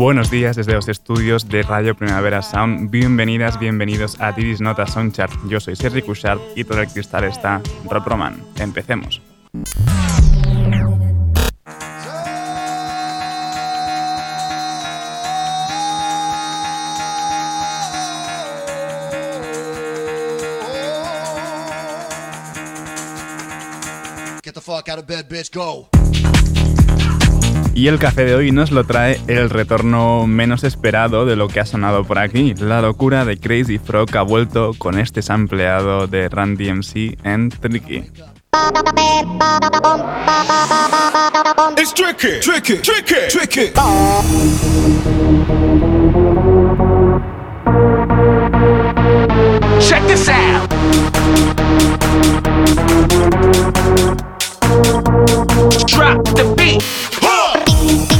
Buenos días desde los estudios de Radio Primavera Sound. Bienvenidas, bienvenidos a Didis Nota Soundchart. Yo soy Sergi Cushart y todo el cristal está Rob Roman. Empecemos. Get the fuck out of bed, bitch, go. Y el café de hoy nos lo trae el retorno menos esperado de lo que ha sonado por aquí. La locura de Crazy Frog ha vuelto con este sampleado de Randy MC en Tricky. It's tricky, tricky, tricky, tricky. Check this out. Drop the beat. Thank you.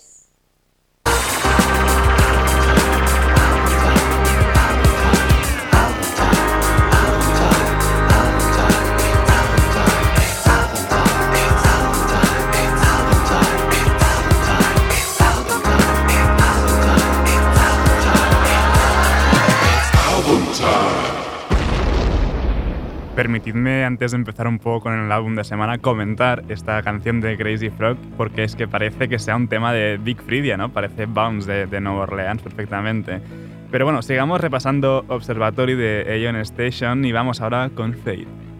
Permitidme, antes de empezar un poco con el álbum de semana, comentar esta canción de Crazy Frog, porque es que parece que sea un tema de Big Fridia, ¿no? Parece Bounce de, de Nueva Orleans perfectamente. Pero bueno, sigamos repasando Observatory de Aeon Station y vamos ahora con Fade.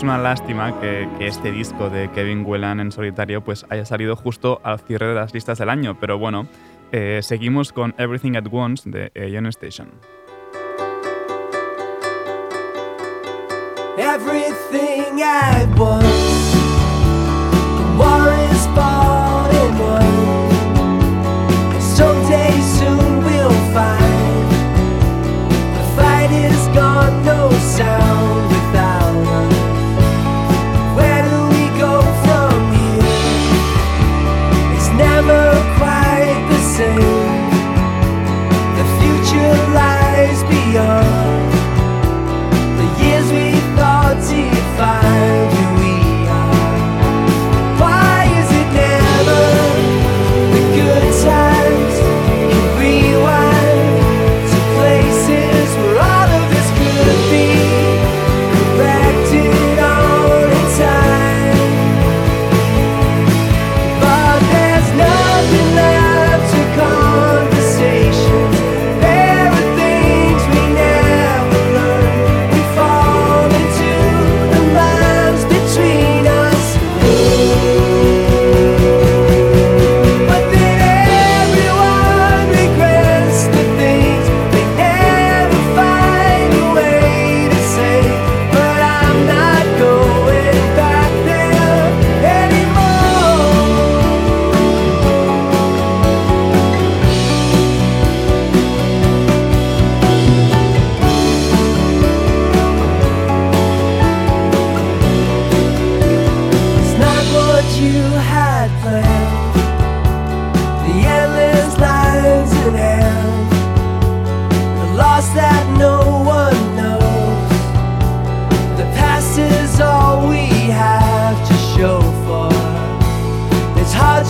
Es una lástima que, este disco de Kevin Whelan en solitario pues haya salido justo al cierre de las listas del año, pero bueno, eh, seguimos con Everything at Once de Aeon Station. Everything at once. War is fought and Someday soon we'll find the fight is gone,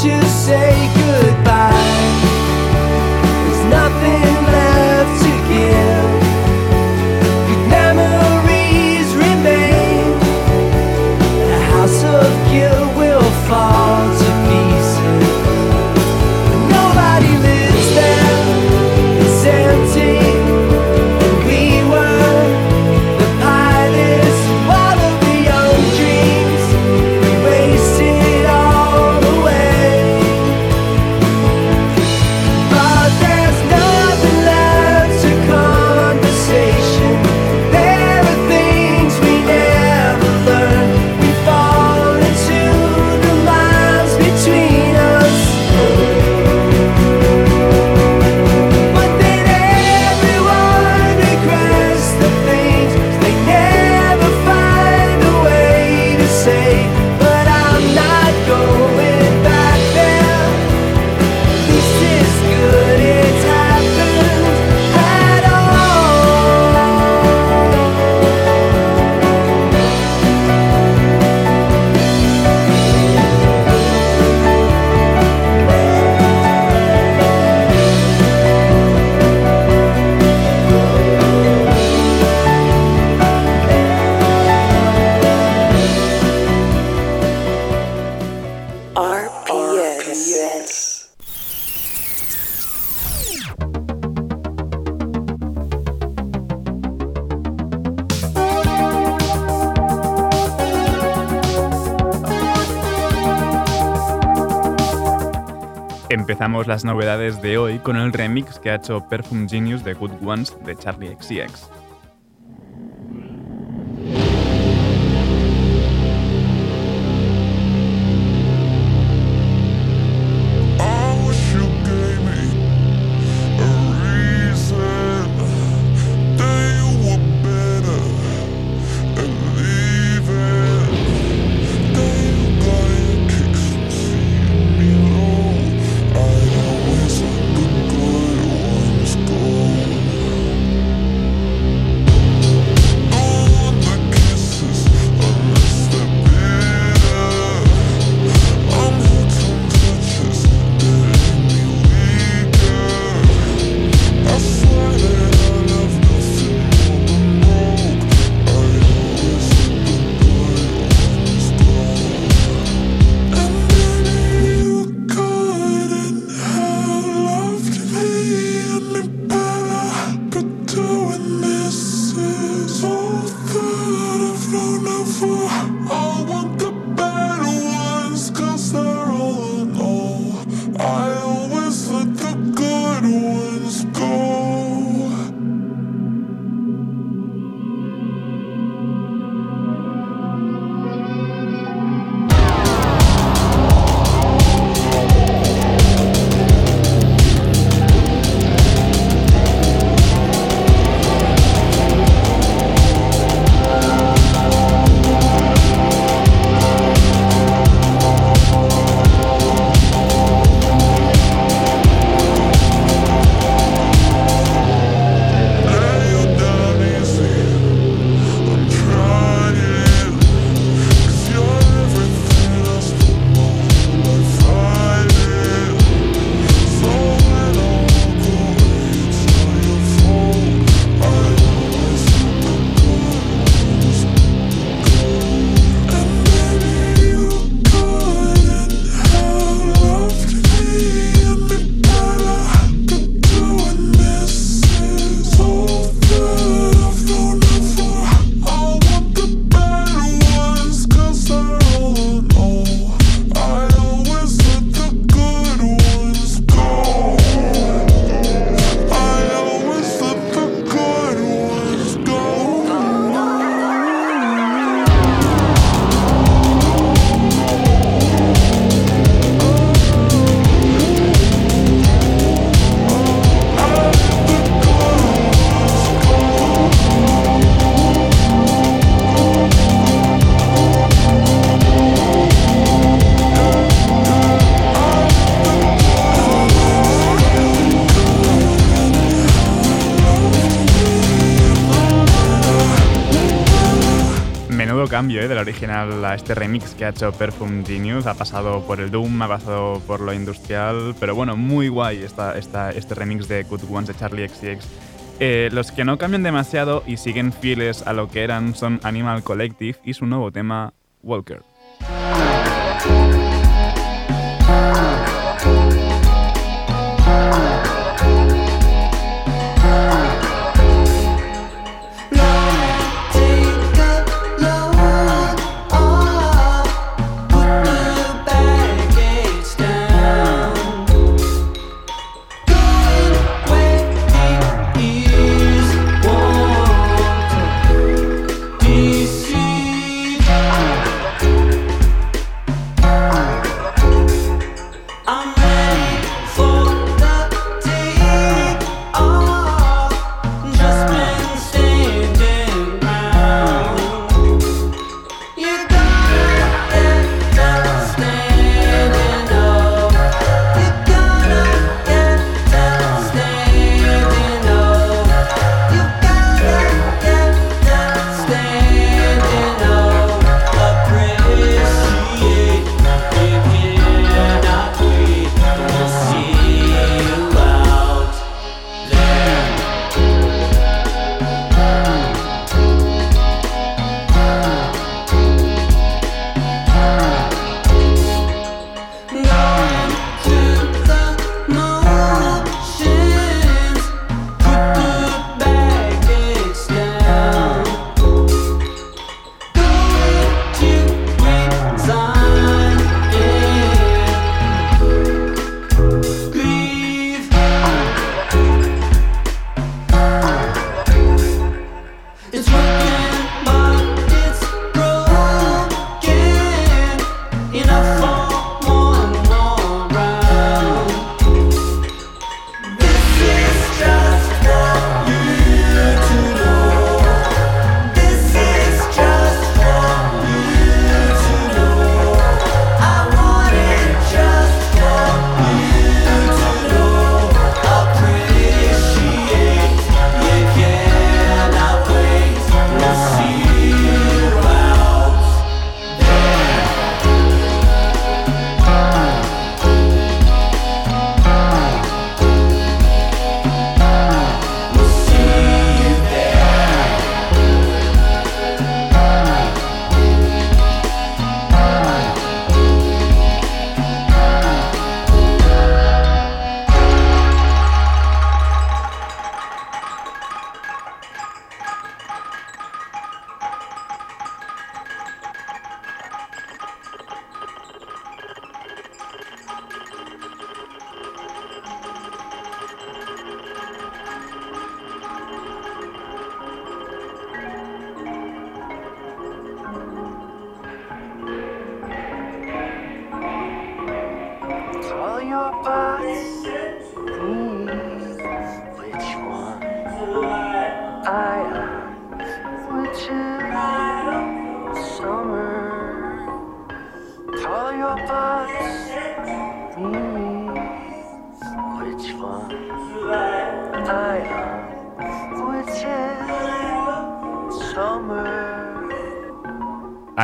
to say goodbye. There's nothing. Empezamos las novedades de hoy con el remix que ha hecho Perfume Genius de Good Ones de Charlie XCX. cambio ¿eh? del original a este remix que ha hecho Perfume Genius. Ha pasado por el Doom, ha pasado por lo industrial, pero bueno, muy guay esta, esta, este remix de Good Ones de Charlie XCX. Eh, los que no cambian demasiado y siguen fieles a lo que eran son Animal Collective y su nuevo tema, Walker.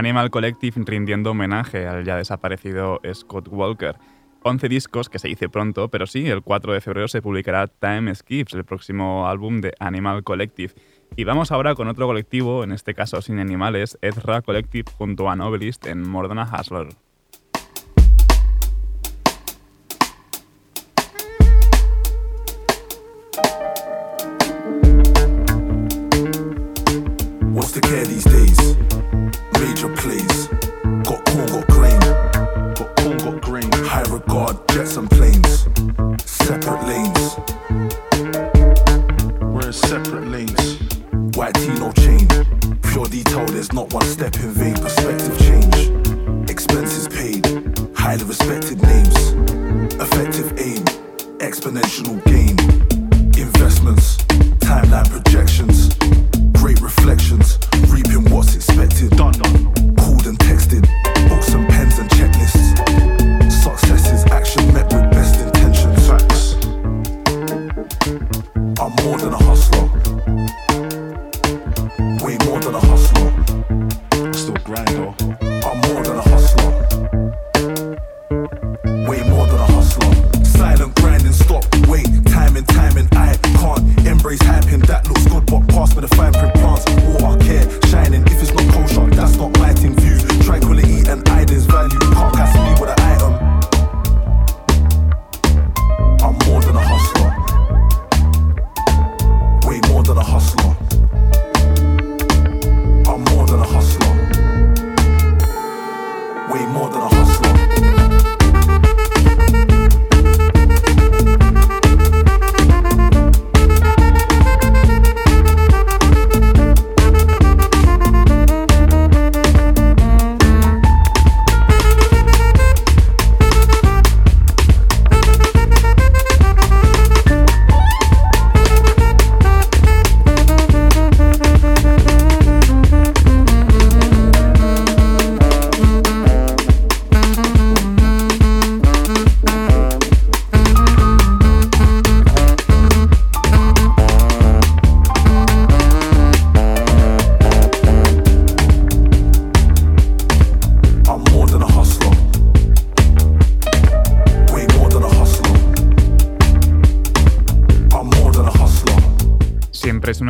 Animal Collective rindiendo homenaje al ya desaparecido Scott Walker. 11 discos, que se dice pronto, pero sí, el 4 de febrero se publicará Time Skips, el próximo álbum de Animal Collective. Y vamos ahora con otro colectivo, en este caso sin animales, Ezra Collective junto a Novelist en Mordana Hustler. Step in.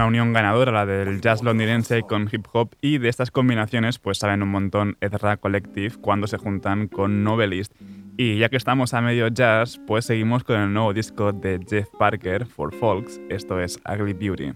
Unión ganadora, la del jazz londinense con hip hop, y de estas combinaciones pues saben un montón Ezra Collective cuando se juntan con Novelist. Y ya que estamos a medio jazz, pues seguimos con el nuevo disco de Jeff Parker, For Folks, esto es Ugly Beauty.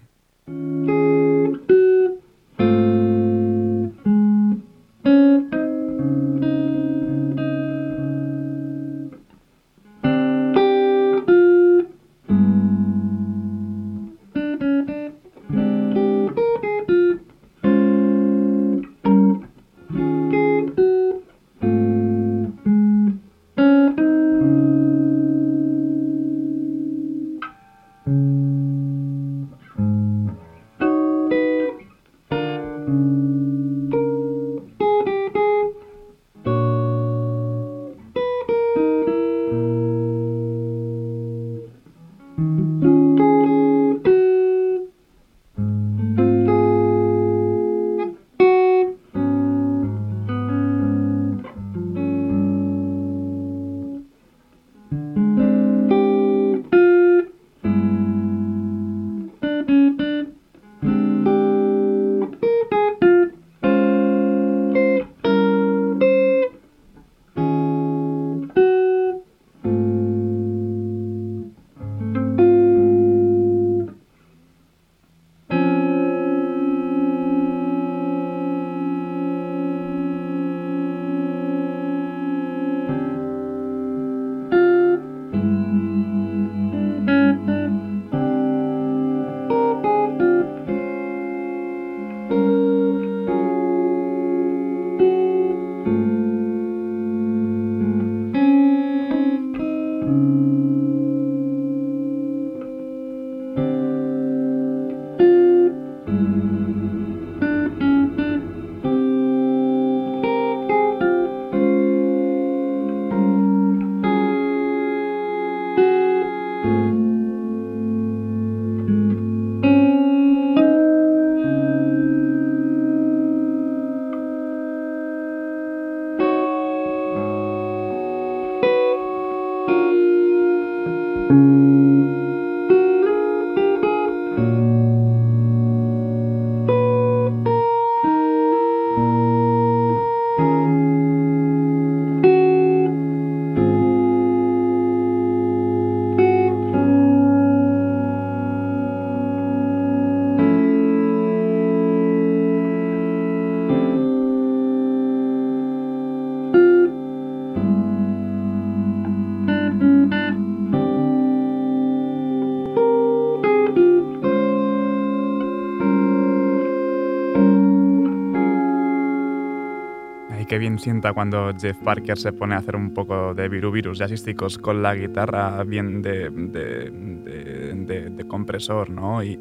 Sienta cuando Jeff Parker se pone a hacer un poco de viruvirus jazzísticos con la guitarra bien de, de, compresor ¿no? y,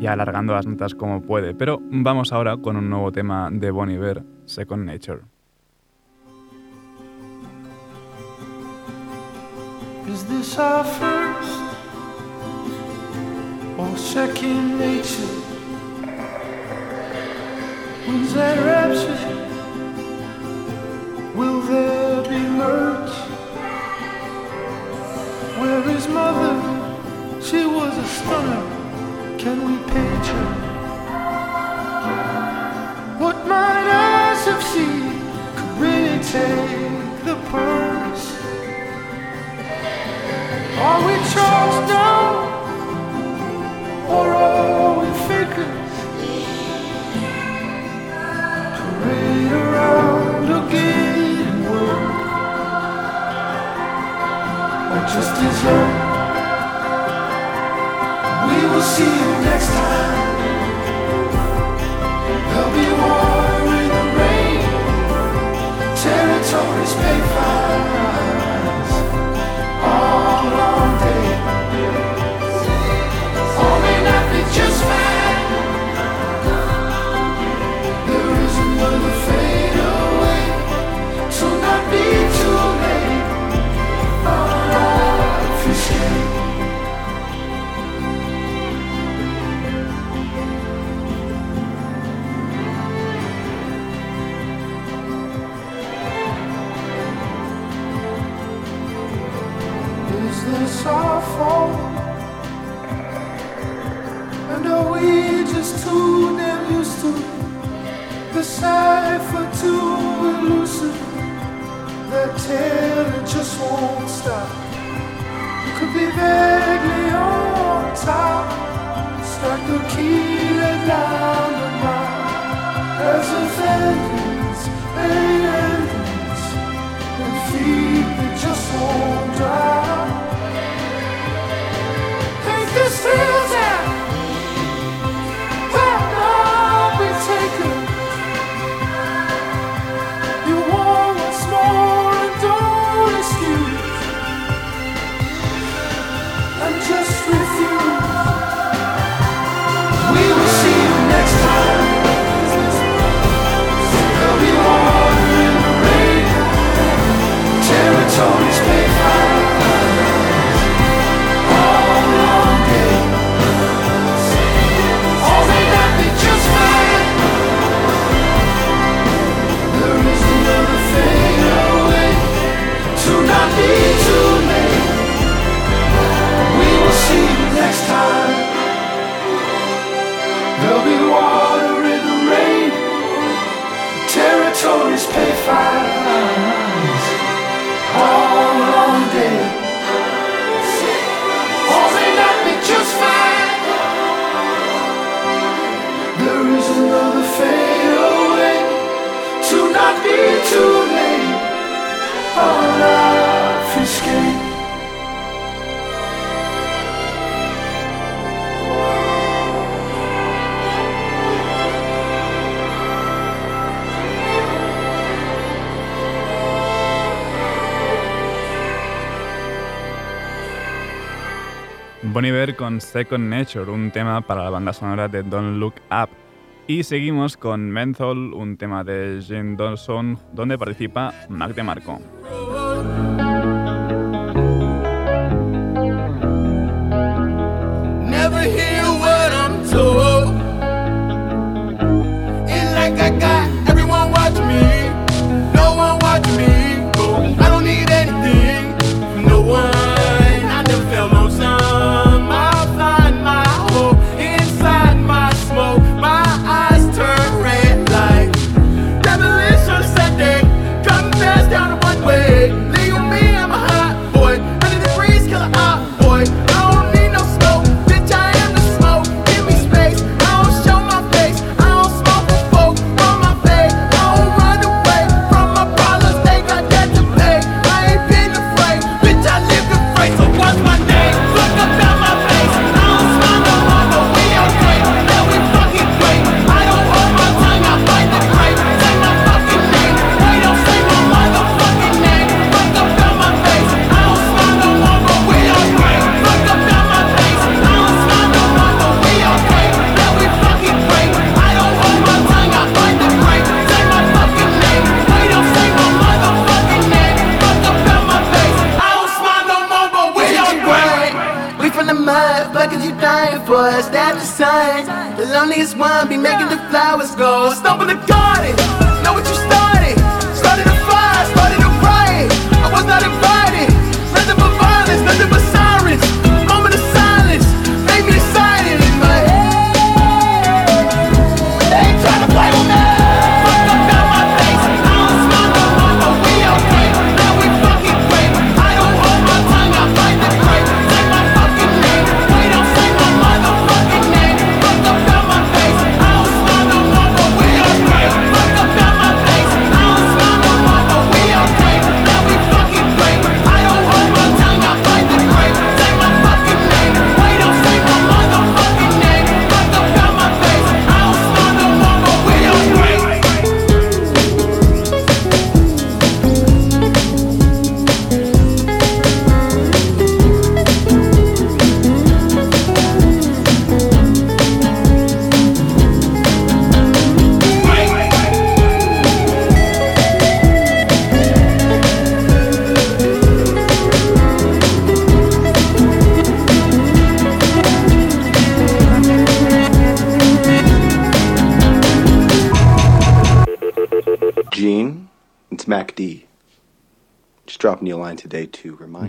y, alargando las notas como puede. Pero vamos ahora con un nuevo tema de Bon Iver, Second Nature. Is this our first? Will there be merch? Where is mother? She was a stunner. Can we page her? What might ask if she could really take the purse? Are we charged just deserve. We will see you next time. There'll be water in the rain, territories pay That it just won't stop. You could be vaguely on top. Start the key down the mile. As a vengeance, Second Nature, un tema para la banda sonora de Don't Look Up. Y seguimos con Menthol, un tema de Jane Dawson, donde participa Mac DeMarco. Never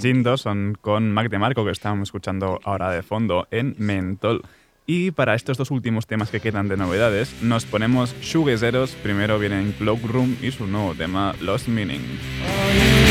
Jim Dawson con Mac DeMarco, que estábamos escuchando ahora de fondo en Mentol. Y para estos dos últimos temas que quedan de novedades, nos ponemos Shoegazeros. Primero vienen Cloakroom y su nuevo tema, Lost Meaning. Oh,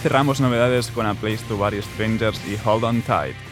cerramos novedades con A Place to Bury Strangers y Hold On Tight.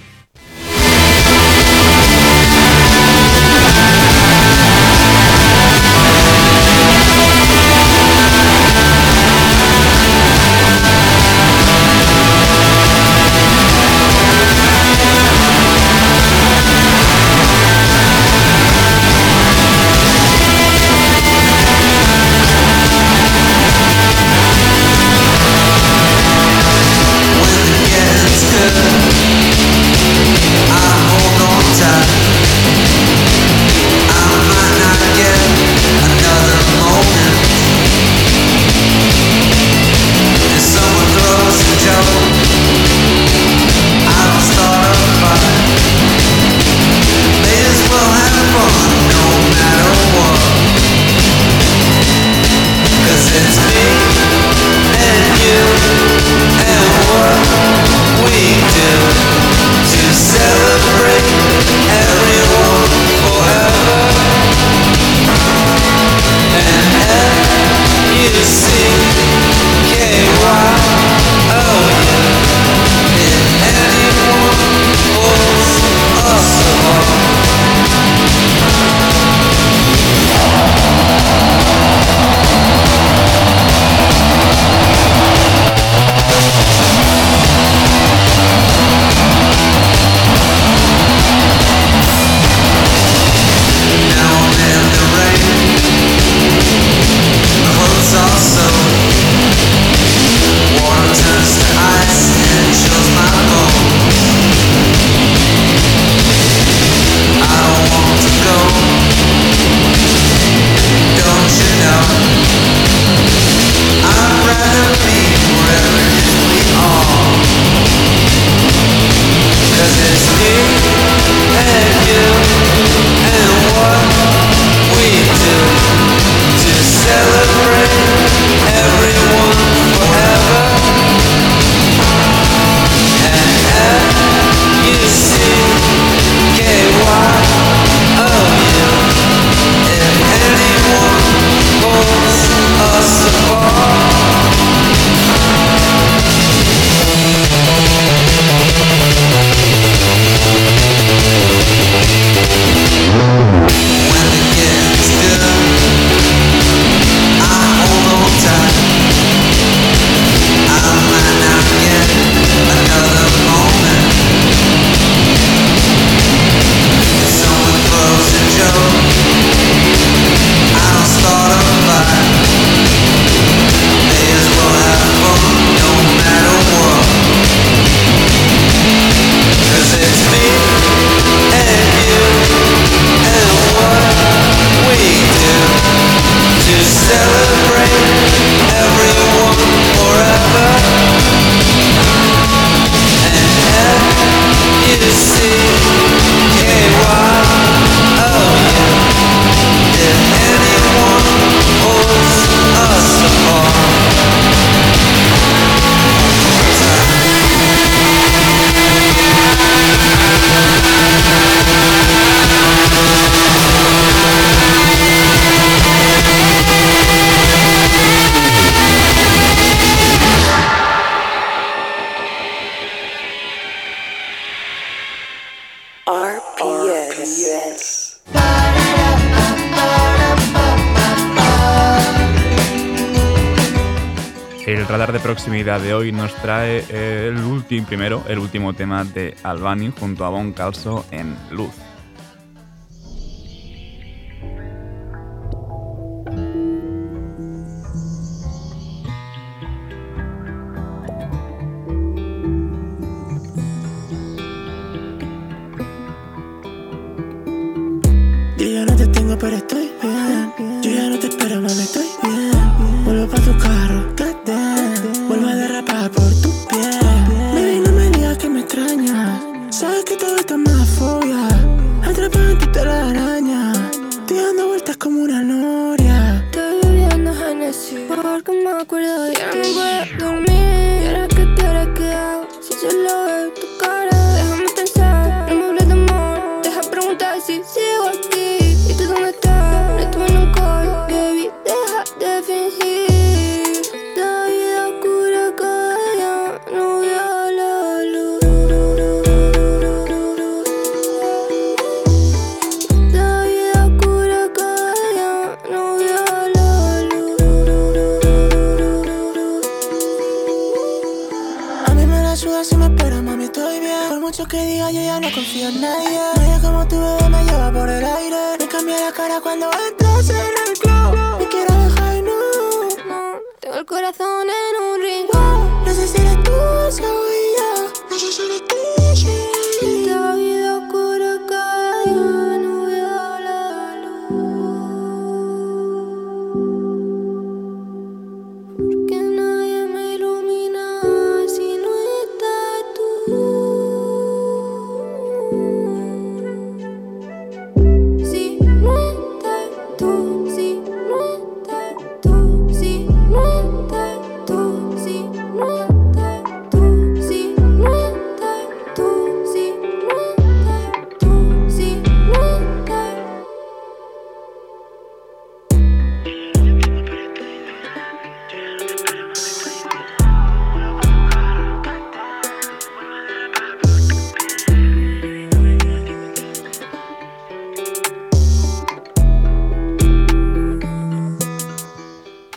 De hoy nos trae el último, primero, el último tema de Albani junto a Bon Calso en Luz.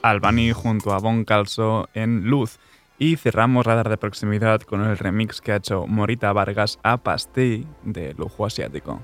Albany junto a Bon Calso en Luz. Y cerramos Radar de Proximidad con el remix que ha hecho Morita Vargas a Pastí de Lujo Asiático.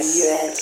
RPS. I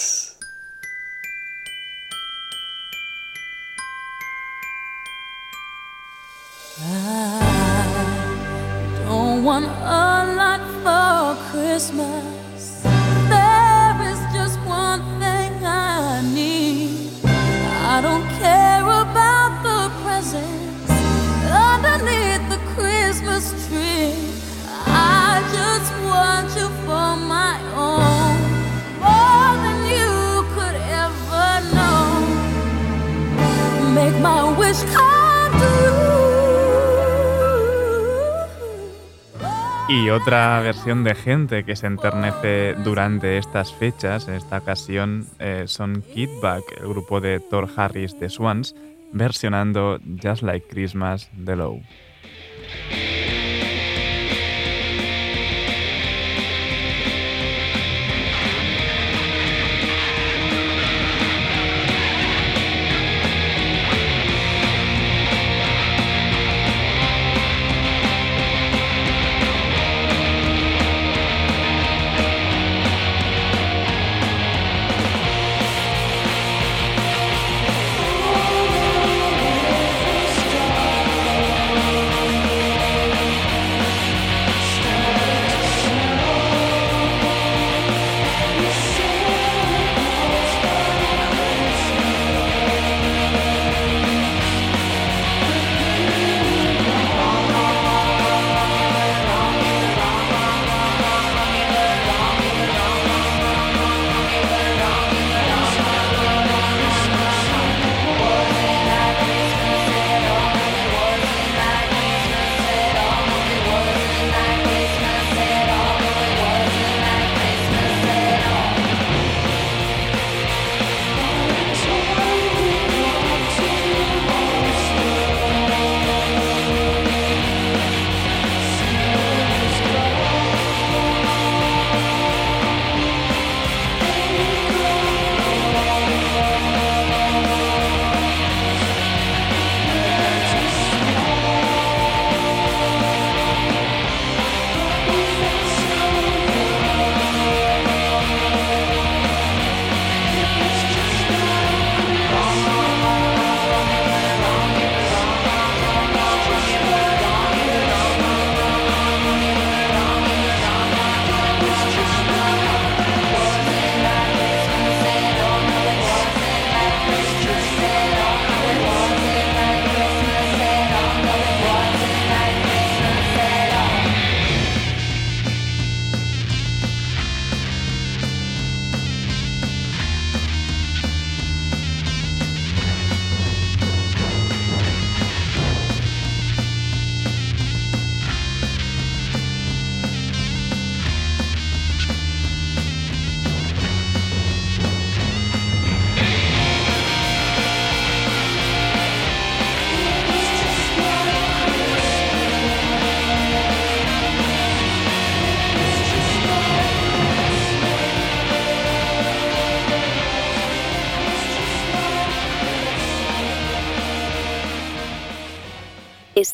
otra versión de gente que se enternece durante estas fechas, en esta ocasión, eh, son Kid Back, el grupo de Thor Harris de Swans, versionando Just Like Christmas de Low.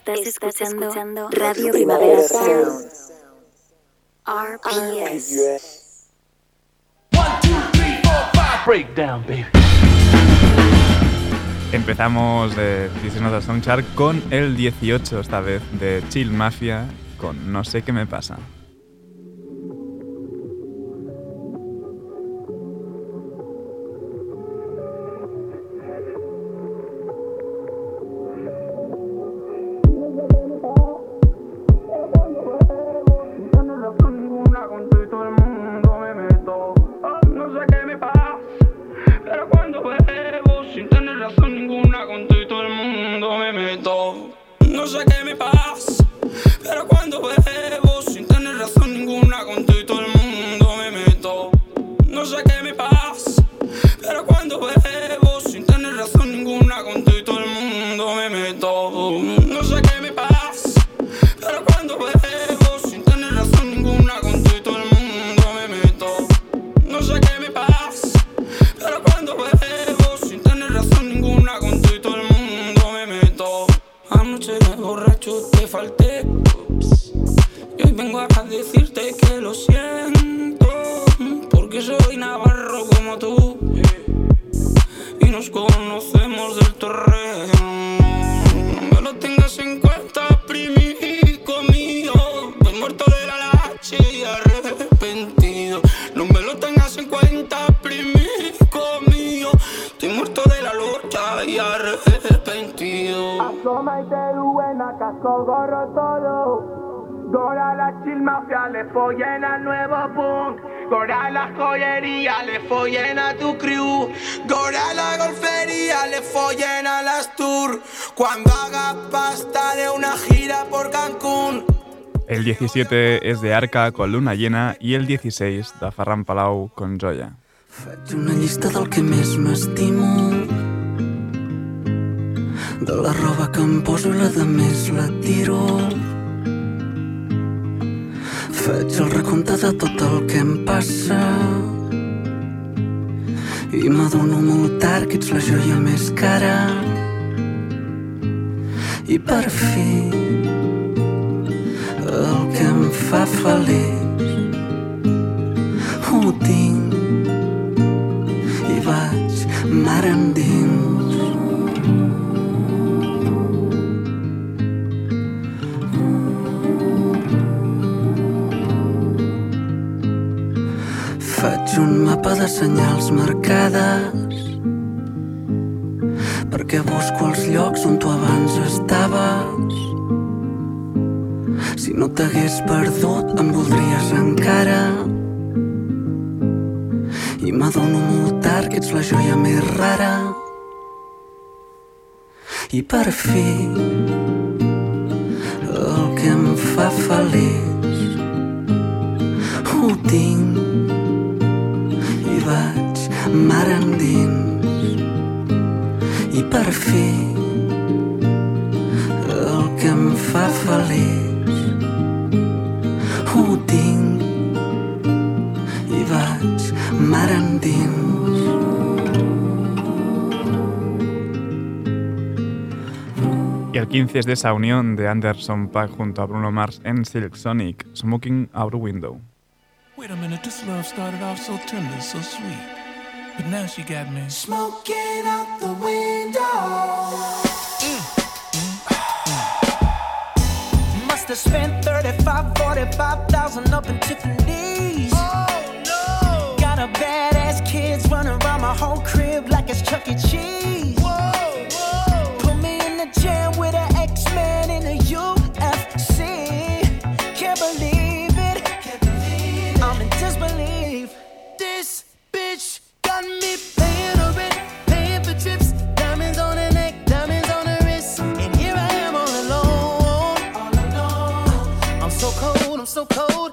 Estás, escuchando, Radio Primavera Sound. RPS. Breakdown, baby. Empezamos de This is Not a Song Chart con el 18 esta vez de Chill Mafia con No sé qué me pasa. Arrepentido. Asoma y te buena, casco, gorro, todo. Gora la chill mafia, le follen al nuevo punk. Gora la joyería, le follen a tu crew. Gora la golfería, le follen a las tour. Cuando haga pasta de una gira por Cancún. El 17 es de Arca con Luna Llena i el 16 de Ferran Palau con Joya. Faig una llista del que més m'estimo De la roba que em poso la de més la tiro. Faig el recompte de tot el que em passa. I m'adono molt tard que ets la joia més cara. I per fi el que em fa feliç ho tinc. I vaig mar endins Faig un mapa de senyals marcades perquè busco els llocs on tu abans estaves. Si no t'hagués perdut, em voldries encara. I m'adono molt tard que ets la joia més rara. I per fi, el que em fa feliç, ho tinc mar endins i per fi el que em fa feliç ho tinc i vaig mar endins Y el 15 es de esa unión de Anderson Paak junto a Bruno Mars en Silk Sonic, Smoking Out Window. Wait a minute, this love started off so tender, so sweet. But now she got me. Smoking out the window. Must have spent 35, 45,000 up in Tiffany's. Oh no! Got a badass kids running around my whole crib like it's Chuck E. Cheese. Cold,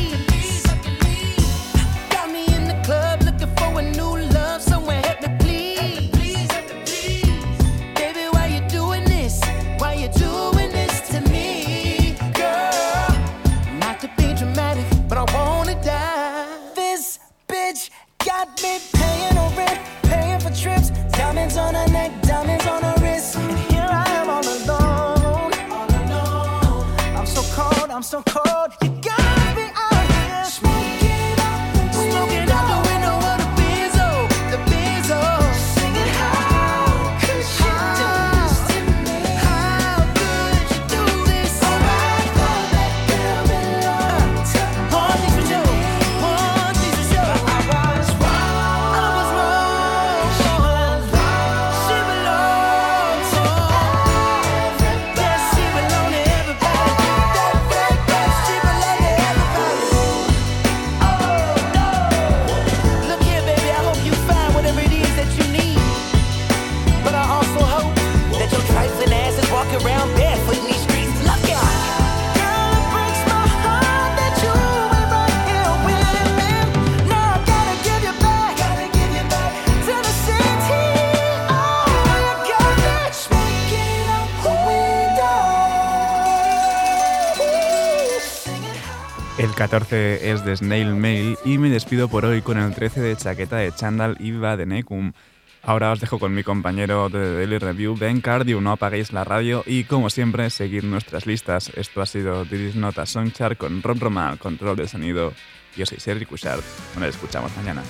14 es de Snail Mail y me despido por hoy con el 13 de Chaqueta de Chandal y de Necum. Ahora os dejo con mi compañero de Daily Review, Ben Cardio. No apaguéis la radio y, como siempre, seguid nuestras listas. Esto ha sido This Nota Songchart con Rob Roma, control de sonido. Yo soy Sergi Cushard. Nos escuchamos mañana.